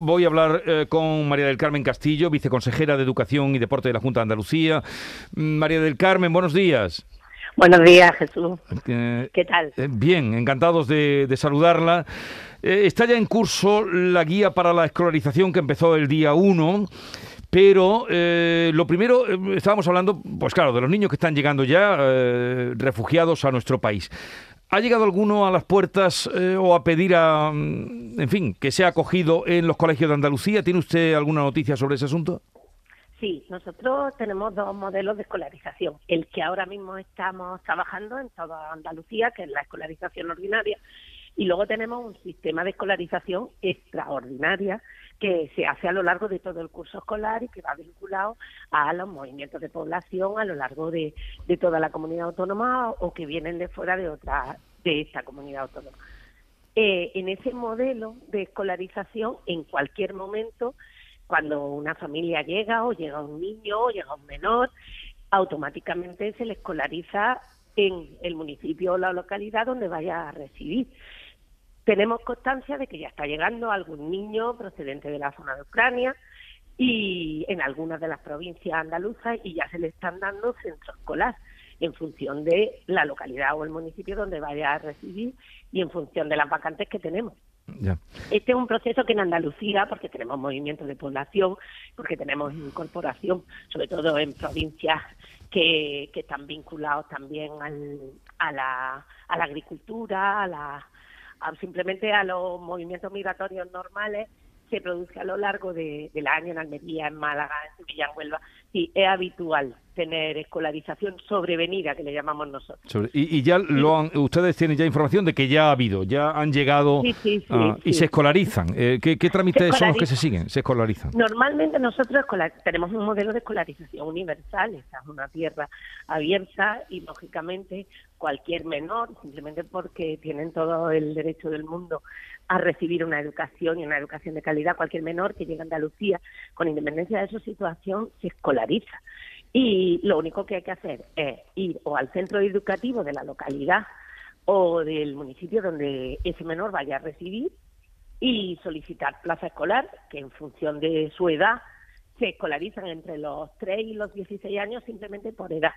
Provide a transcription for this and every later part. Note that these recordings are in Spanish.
Voy a hablar eh, con María del Carmen Castillo, viceconsejera de Educación y Deporte de la Junta de Andalucía. Mm, María del Carmen, buenos días. Buenos días, Jesús. Eh, ¿Qué tal? Eh, bien, encantados de, saludarla. está ya en curso la guía para la escolarización que empezó el día 1. Pero lo primero, estábamos hablando, pues claro, de los niños que están llegando ya refugiados a nuestro país. ¿Ha llegado alguno a las puertas eh, o a pedir a, mm, en fin, que sea acogido en los colegios de Andalucía? ¿Tiene usted alguna noticia sobre ese asunto? Sí, nosotros tenemos dos modelos de escolarización. El que ahora mismo estamos trabajando en toda Andalucía, que es la escolarización ordinaria, y luego tenemos un sistema de escolarización extraordinaria que se hace a lo largo de todo el curso escolar y que va vinculado a los movimientos de población a lo largo de, toda la comunidad autónoma o que vienen de fuera de otra de esta comunidad autónoma. Eh, en ese modelo de escolarización, en cualquier momento, cuando una familia llega o llega un niño o llega un menor, automáticamente se le escolariza en el municipio o la localidad donde vaya a residir. Tenemos constancia de que ya está llegando algún niño procedente de la zona de Ucrania y en algunas de las provincias andaluzas y ya se le están dando centros escolar en función de la localidad o el municipio donde vaya a residir y en función de las vacantes que tenemos. Este es un proceso que en Andalucía, porque tenemos movimiento de población, porque tenemos incorporación, sobre todo en provincias que, están vinculados también a, la, a la agricultura, a la, simplemente a los movimientos migratorios normales se produce a lo largo del año en Almería, en Málaga, en Sevilla, en Huelva. Sí, es habitual tener escolarización sobrevenida, que le llamamos nosotros. y, ya lo han, ustedes tienen ya información de que ya ha habido, ya han llegado y se escolarizan. Eh, ¿qué, trámites son los que se siguen? Se escolarizan. Normalmente nosotros tenemos un modelo de escolarización universal, esta es una tierra abierta y lógicamente cualquier menor, simplemente porque tienen todo el derecho del mundo a recibir una educación y una educación de calidad, cualquier menor que llegue a Andalucía, con independencia de su situación, se escolariza. Y lo único que hay que hacer es ir o al centro educativo de la localidad o del municipio donde ese menor vaya a residir y solicitar plaza escolar, que en función de su edad se escolarizan entre los 3 y los 16 años simplemente por edad.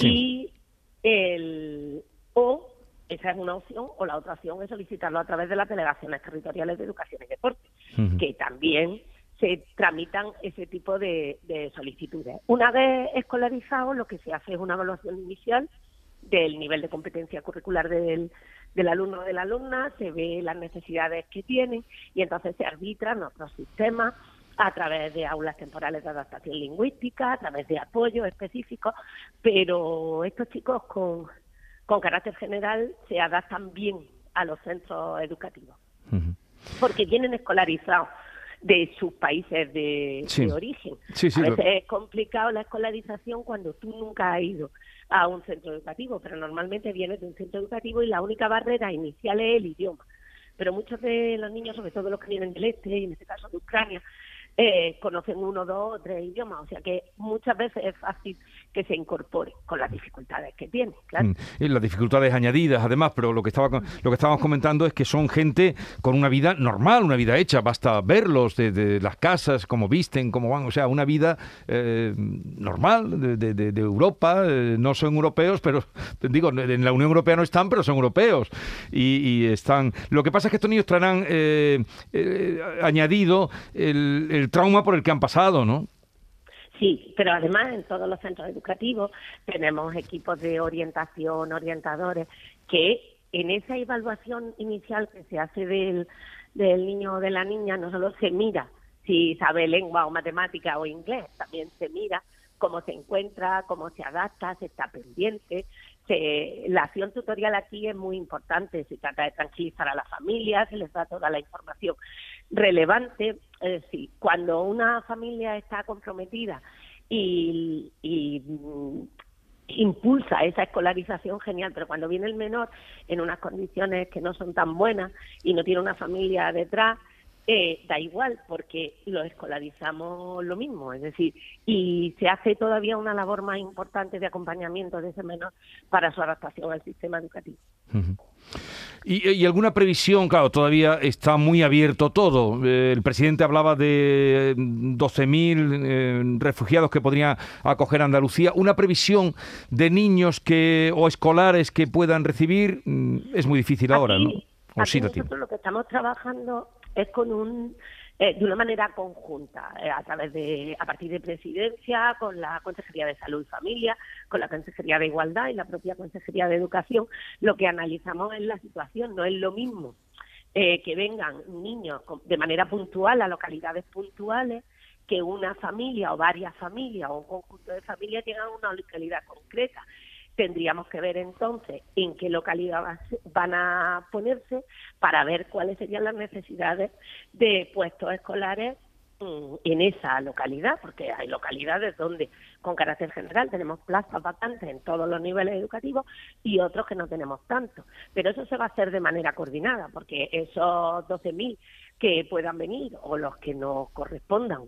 Y el, o esa es una opción, o la otra opción es solicitarlo a través de las delegaciones territoriales de educación y deporte, que también se tramitan ese tipo de, solicitudes. Una vez escolarizado, lo que se hace es una evaluación inicial del nivel de competencia curricular del, del alumno o de la alumna, se ve las necesidades que tienen y entonces se arbitran otros sistemas a través de aulas temporales de adaptación lingüística, a través de apoyo específico, pero estos chicos con, con carácter general se adaptan bien a los centros educativos, porque vienen escolarizados de sus países de, origen. a veces es complicado la escolarización cuando tú nunca has ido a un centro educativo, pero normalmente vienes de un centro educativo y la única barrera inicial es el idioma. Pero muchos de los niños, sobre todo los que vienen del este, y en este caso de Ucrania, eh, conocen uno, dos, tres idiomas, o sea que muchas veces es fácil que se incorpore con las dificultades que tiene, claro. Mm, y las dificultades añadidas, además, pero lo que estaba lo que estábamos comentando es que son gente con una vida normal, una vida hecha, basta verlos de, las casas, cómo visten, cómo van, o sea, una vida eh, normal de, Europa, eh, no son europeos, pero digo, en la Unión Europea no están, pero son europeos y, están. Lo que pasa es que estos niños traerán añadido el trauma por el que han pasado, ¿no? Sí, pero además en todos los centros educativos tenemos equipos de orientación, orientadores, que en esa evaluación inicial que se hace del, del niño o de la niña no solo se mira si sabe lengua o matemática o inglés, también se mira cómo se encuentra, cómo se adapta, se está pendiente. la acción tutorial aquí es muy importante, se trata de tranquilizar a la familia, se les da toda la información relevante. Es decir, cuando una familia está comprometida y, mm, impulsa esa escolarización genial, pero cuando viene el menor en unas condiciones que no son tan buenas y no tiene una familia detrás, eh, da igual porque lo escolarizamos lo mismo, es decir, y se hace todavía una labor más importante de acompañamiento de ese menor para su adaptación al sistema educativo. ¿Y, alguna previsión? Claro, todavía está muy abierto todo. Eh, el presidente hablaba de 12.000 eh, refugiados que podría acoger Andalucía. ¿Una previsión de niños que o escolares que puedan recibir? Mm, es muy difícil ahora, ¿no? nosotros lo que estamos trabajando es con un eh, de una manera conjunta, eh, a través de, a partir de presidencia, con la Consejería de Salud y Familia, con la Consejería de Igualdad y la propia Consejería de Educación, lo que analizamos es la situación, no es lo mismo eh, que vengan niños de manera puntual a localidades puntuales que una familia o varias familias o un conjunto de familias tengan una localidad concreta. Tendríamos que ver entonces en qué localidad van a ponerse para ver cuáles serían las necesidades de puestos escolares mm, en esa localidad, porque hay localidades donde con carácter general tenemos plazas vacantes en todos los niveles educativos y otros que no tenemos tanto. Pero eso se va a hacer de manera coordinada, porque esos 12.000 que puedan venir o los que nos correspondan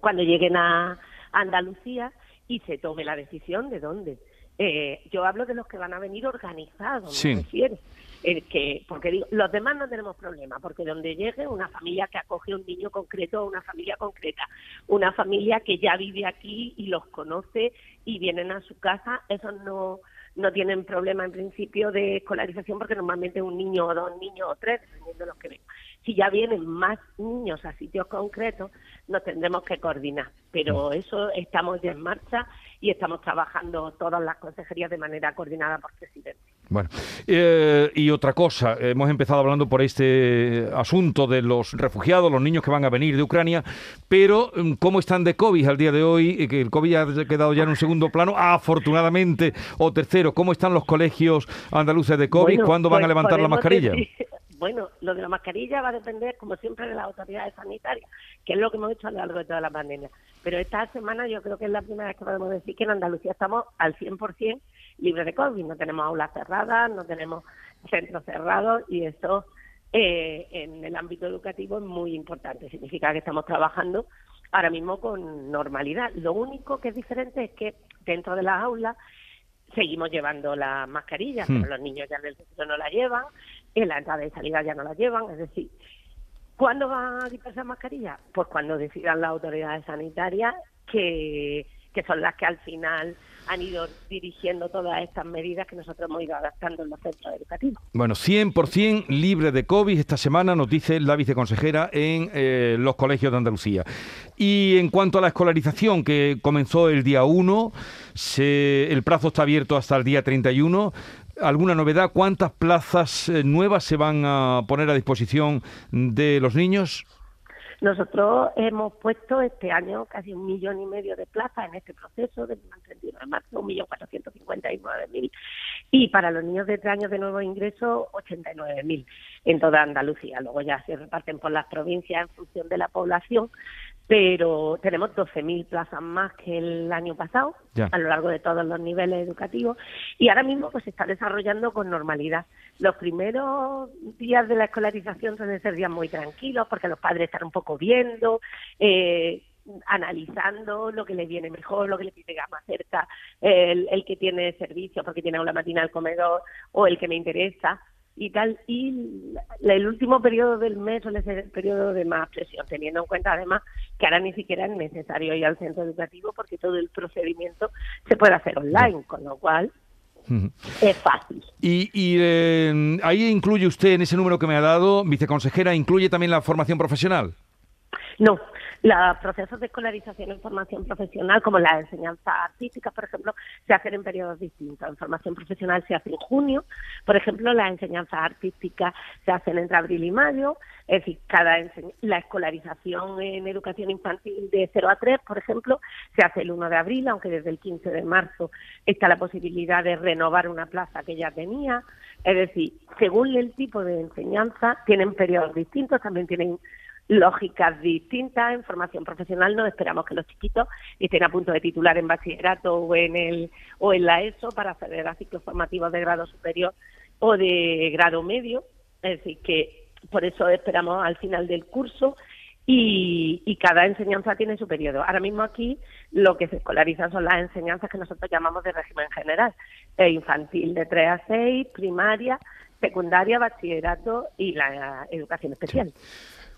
cuando lleguen a Andalucía y se tome la decisión de dónde eh, yo hablo de los que van a venir organizados, me refiero. El que, porque digo, los demás no tenemos problema, porque donde llegue una familia que acoge a un niño concreto o una familia concreta, una familia que ya vive aquí y los conoce y vienen a su casa, esos no, no tienen problema en principio de escolarización porque normalmente un niño o dos niños o tres, dependiendo de los que ven. Si ya vienen más niños a sitios concretos, nos tendremos que coordinar. Pero eso estamos ya en marcha y estamos trabajando todas las consejerías de manera coordinada por presidencia. Bueno, eh, y otra cosa, hemos empezado hablando por este asunto de los refugiados, los niños que van a venir de Ucrania, pero mm, ¿cómo están de COVID al día de hoy? Que el COVID ha quedado ya en un segundo plano, afortunadamente, o tercero, ¿cómo están los colegios andaluces de COVID? ¿Cuándo van a pues levantar la mascarilla? Bueno, lo de la mascarilla va a depender, como siempre, de las autoridades sanitarias, que es lo que hemos hecho a lo largo de toda la pandemia. Pero esta semana yo creo que es la primera vez que podemos decir que en Andalucía estamos al 100% libres de COVID. No tenemos aulas cerradas, no tenemos centros cerrados y eso eh, en el ámbito educativo es muy importante. Significa que estamos trabajando ahora mismo con normalidad. Lo único que es diferente es que dentro de las aulas seguimos llevando las mascarillas, hmm. pero los niños ya en el centro no la llevan, en la entrada y salida ya no la llevan, es decir, ¿cuándo van a quitarse las mascarillas? Pues cuando decidan las autoridades sanitarias que, que son las que al final han ido dirigiendo todas estas medidas que nosotros hemos ido adaptando en los centros educativos. Bueno, 100% libre de COVID esta semana, nos dice la viceconsejera en eh, los colegios de Andalucía. Y en cuanto a la escolarización, que comenzó el día 1, el plazo está abierto hasta el día 31. ¿Alguna novedad? ¿Cuántas plazas eh, nuevas se van a poner a disposición de los niños? Nosotros hemos puesto este año casi un millón y medio de plazas en este proceso de 31 de marzo, un millón cuatrocientos cincuenta y nueve mil. Y para los niños de tres años de nuevo ingreso, 89 mil en toda Andalucía. Luego ya se reparten por las provincias en función de la población, pero tenemos 12.000 plazas más que el año pasado a lo largo de todos los niveles educativos y ahora mismo pues se está desarrollando con normalidad. Los primeros días de la escolarización suelen ser días muy tranquilos porque los padres están un poco viendo, eh, analizando lo que le viene mejor, lo que le pide más cerca, el, el que tiene servicio porque tiene aula matinal comedor o el que me interesa y tal. Y el último periodo del mes suele ser el periodo de más presión, teniendo en cuenta además que ahora ni siquiera es necesario ir al centro educativo porque todo el procedimiento se puede hacer online, con lo cual es fácil. Y, y eh, ahí incluye usted en ese número que me ha dado, viceconsejera, incluye también la formación profesional. No, los procesos de escolarización en formación profesional, como la enseñanza artística, por ejemplo, se hacen en periodos distintos. En formación profesional se hace en junio, por ejemplo, la enseñanza artística se hacen entre abril y mayo, es decir, cada la escolarización en educación infantil de 0 a 3, por ejemplo, se hace el 1 de abril, aunque desde el 15 de marzo está la posibilidad de renovar una plaza que ya tenía. Es decir, según el tipo de enseñanza, tienen periodos distintos, también tienen lógicas distintas. En formación profesional no esperamos que los chiquitos estén a punto de titular en bachillerato o en, el, o en la ESO para acceder a ciclos formativos de grado superior o de grado medio. Es decir, que por eso esperamos al final del curso y, y, cada enseñanza tiene su periodo. Ahora mismo aquí lo que se escolariza son las enseñanzas que nosotros llamamos de régimen general, eh, infantil de 3 a 6, primaria secundaria, bachillerato y la educación especial.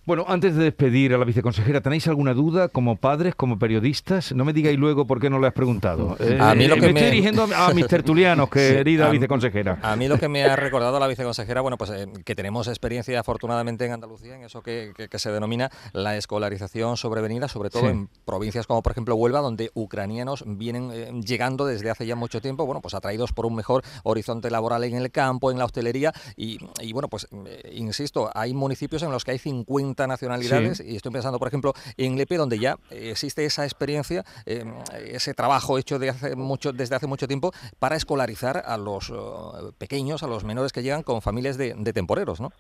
Bueno, antes de despedir a la viceconsejera, ¿tenéis alguna duda como padres, como periodistas? No me digáis luego por qué no le has preguntado. a mí lo eh, que me, estoy dirigiendo a mis tertulianos, querida viceconsejera. A mí lo que me ha recordado la viceconsejera, bueno, pues eh, que tenemos experiencia afortunadamente en Andalucía en eso que, se denomina la escolarización sobrevenida, sobre todo en provincias como por ejemplo Huelva, donde ucranianos vienen eh, llegando desde hace ya mucho tiempo, bueno, pues atraídos por un mejor horizonte laboral en el campo, en la hostelería y, y bueno, pues insisto, hay municipios en los que hay 50 nacionalidades y estoy pensando, por ejemplo, en Lepe, donde ya existe esa experiencia, em, ese trabajo hecho de hace mucho, desde hace mucho tiempo para escolarizar a los eh, pequeños, a los menores que llegan con familias de, de temporeros, ¿no?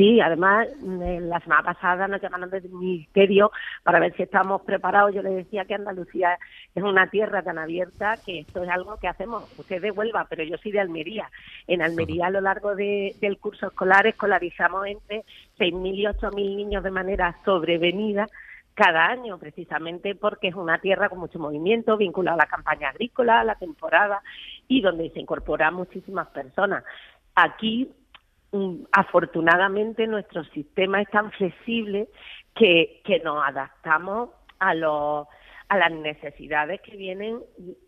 Sí, además, la semana pasada nos llamaron del ministerio para ver si estamos preparados. Yo les decía que Andalucía es una tierra tan abierta que esto es algo que hacemos. Usted de Huelva, pero yo soy de Almería. En Almería, a lo largo del curso escolar, escolarizamos entre 6.000 y 8.000 niños de manera sobrevenida cada año, precisamente porque es una tierra con mucho movimiento, vinculada a la campaña agrícola, a la temporada y donde se incorporan muchísimas personas. Aquí Mm, afortunadamente nuestro sistema es tan flexible que, que nos adaptamos a los a las necesidades que vienen,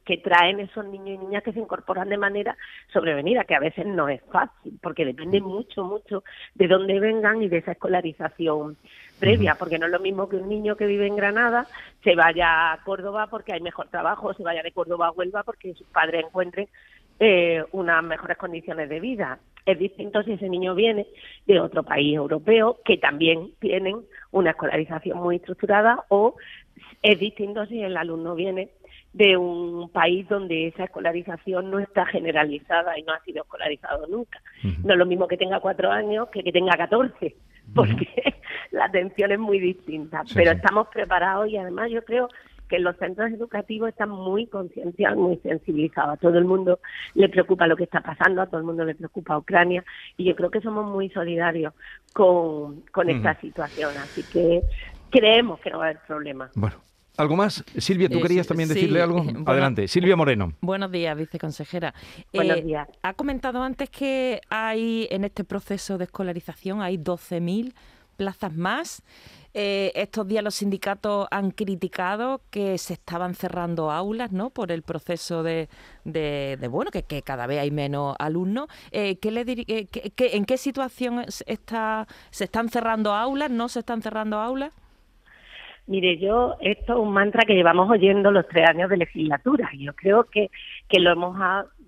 que traen esos niños y niñas que se incorporan de manera sobrevenida, que a veces no es fácil, porque depende mucho, mucho de dónde vengan y de esa escolarización previa, porque no es lo mismo que un niño que vive en Granada se vaya a Córdoba porque hay mejor trabajo, o se vaya de Córdoba a Huelva porque sus padres encuentren eh, unas mejores condiciones de vida. Es distinto si ese niño viene de otro país europeo que también tienen una escolarización muy estructurada o es distinto si el alumno viene de un país donde esa escolarización no está generalizada y no ha sido escolarizado nunca. No es lo mismo que tenga cuatro años que que tenga catorce, porque la atención es muy distinta. Pero estamos preparados y además yo creo que los centros educativos están muy concienciados, muy sensibilizados. A todo el mundo le preocupa lo que está pasando, a todo el mundo le preocupa Ucrania y yo creo que somos muy solidarios con, con esta situación. Así que creemos que no va a haber problema. Bueno. ¿Algo más? Silvia, ¿tú eh, querías también decirle algo? Adelante, Silvia Moreno. Buenos días, viceconsejera. Buenos eh, días. Ha comentado antes que hay en este proceso de escolarización hay 12.000 plazas más. Eh, estos días los sindicatos han criticado que se estaban cerrando aulas, ¿no? Por el proceso de, de, bueno, que, cada vez hay menos alumnos. Eh, ¿qué le eh, ¿En qué situación está, se están cerrando aulas? ¿No se están cerrando aulas? Mire, yo, esto es un mantra que llevamos oyendo los tres años de legislatura. Yo creo que, que lo hemos,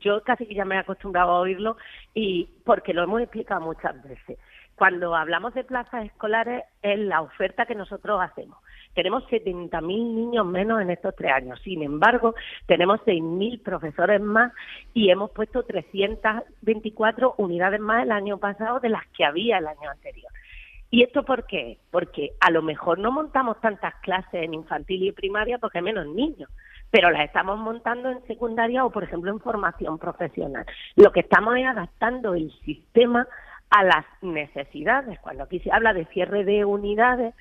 yo casi que ya me he acostumbrado a oírlo y porque lo hemos explicado muchas veces. Cuando hablamos de plazas escolares es la oferta que nosotros hacemos. Tenemos 70.000 niños menos en estos tres años. Sin embargo, tenemos 6.000 profesores más y hemos puesto 324 unidades más el año pasado de las que había el año anterior. ¿Y esto por qué? Porque a lo mejor no montamos tantas clases en infantil y primaria porque hay menos niños, pero las estamos montando en secundaria o, por ejemplo, en formación profesional. Lo que estamos es adaptando el sistema a las necesidades. Cuando aquí se habla de cierre de unidades,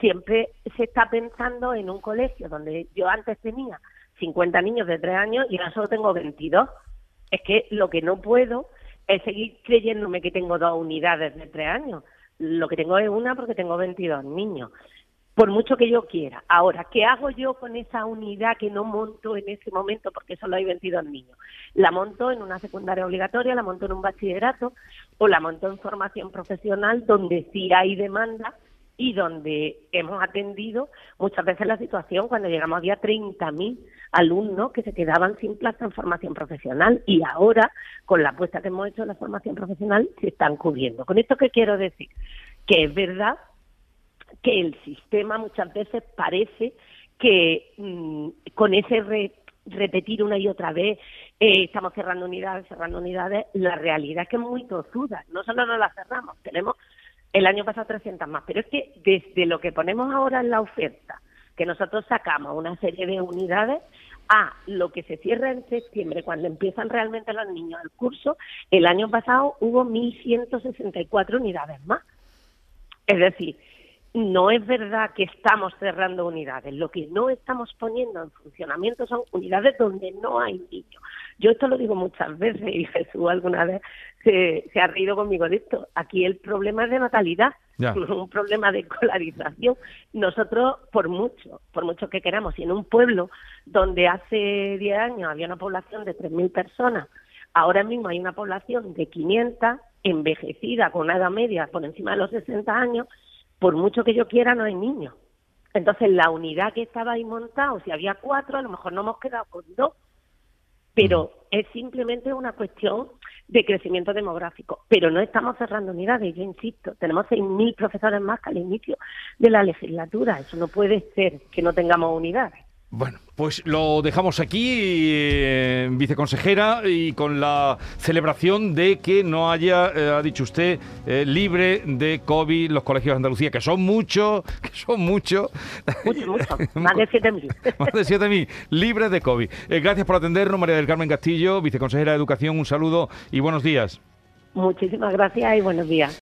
siempre se está pensando en un colegio donde yo antes tenía 50 niños de 3 años y ahora solo tengo 22. Es que lo que no puedo es seguir creyéndome que tengo dos unidades de 3 años. Lo que tengo es una porque tengo 22 niños por mucho que yo quiera. Ahora, ¿qué hago yo con esa unidad que no monto en ese momento porque solo hay 22 niños? La monto en una secundaria obligatoria, la monto en un bachillerato o la monto en formación profesional donde sí hay demanda y donde hemos atendido muchas veces la situación cuando llegamos había 30.000 alumnos que se quedaban sin plaza en formación profesional y ahora con la apuesta que hemos hecho en la formación profesional se están cubriendo. ¿Con esto qué quiero decir? Que es verdad que el sistema muchas veces parece que mm, con ese repetir una y otra vez, eh, estamos cerrando unidades, cerrando unidades, la realidad es que es muy tozuda. No solo no la cerramos, tenemos el año pasado 300 más, pero es que desde lo que ponemos ahora en la oferta, que nosotros sacamos una serie de unidades, a lo que se cierra en septiembre, cuando empiezan realmente los niños el curso, el año pasado hubo 1.164 unidades más. Es decir, no es verdad que estamos cerrando unidades. Lo que no estamos poniendo en funcionamiento son unidades donde no hay niños. Yo esto lo digo muchas veces y Jesús alguna vez se, ha reído conmigo de esto. Aquí el problema es de natalidad, no es un problema de escolarización. Nosotros, por mucho, por mucho que queramos, y en un pueblo donde hace 10 años había una población de 3.000 personas, ahora mismo hay una población de 500, envejecida, con una edad media por encima de los 60 años, por mucho que yo quiera, no hay niños. Entonces, la unidad que estaba ahí montada, si había cuatro, a lo mejor no hemos quedado con dos. Pero es simplemente una cuestión de crecimiento demográfico. Pero no estamos cerrando unidades, yo insisto. Tenemos 6.000 profesores más que al inicio de la legislatura. Eso no puede ser que no tengamos unidades. Bueno, pues lo dejamos aquí, eh, viceconsejera, y con la celebración de que no haya, eh, ha dicho usted, eh, libre de COVID los colegios de Andalucía, que son muchos, que son muchos. Mucho, mucho. Más de 7.000. Más de 7.000 libres de COVID. gracias por atendernos, María del Carmen Castillo, viceconsejera de Educación. Un saludo y buenos días. Muchísimas gracias y buenos días.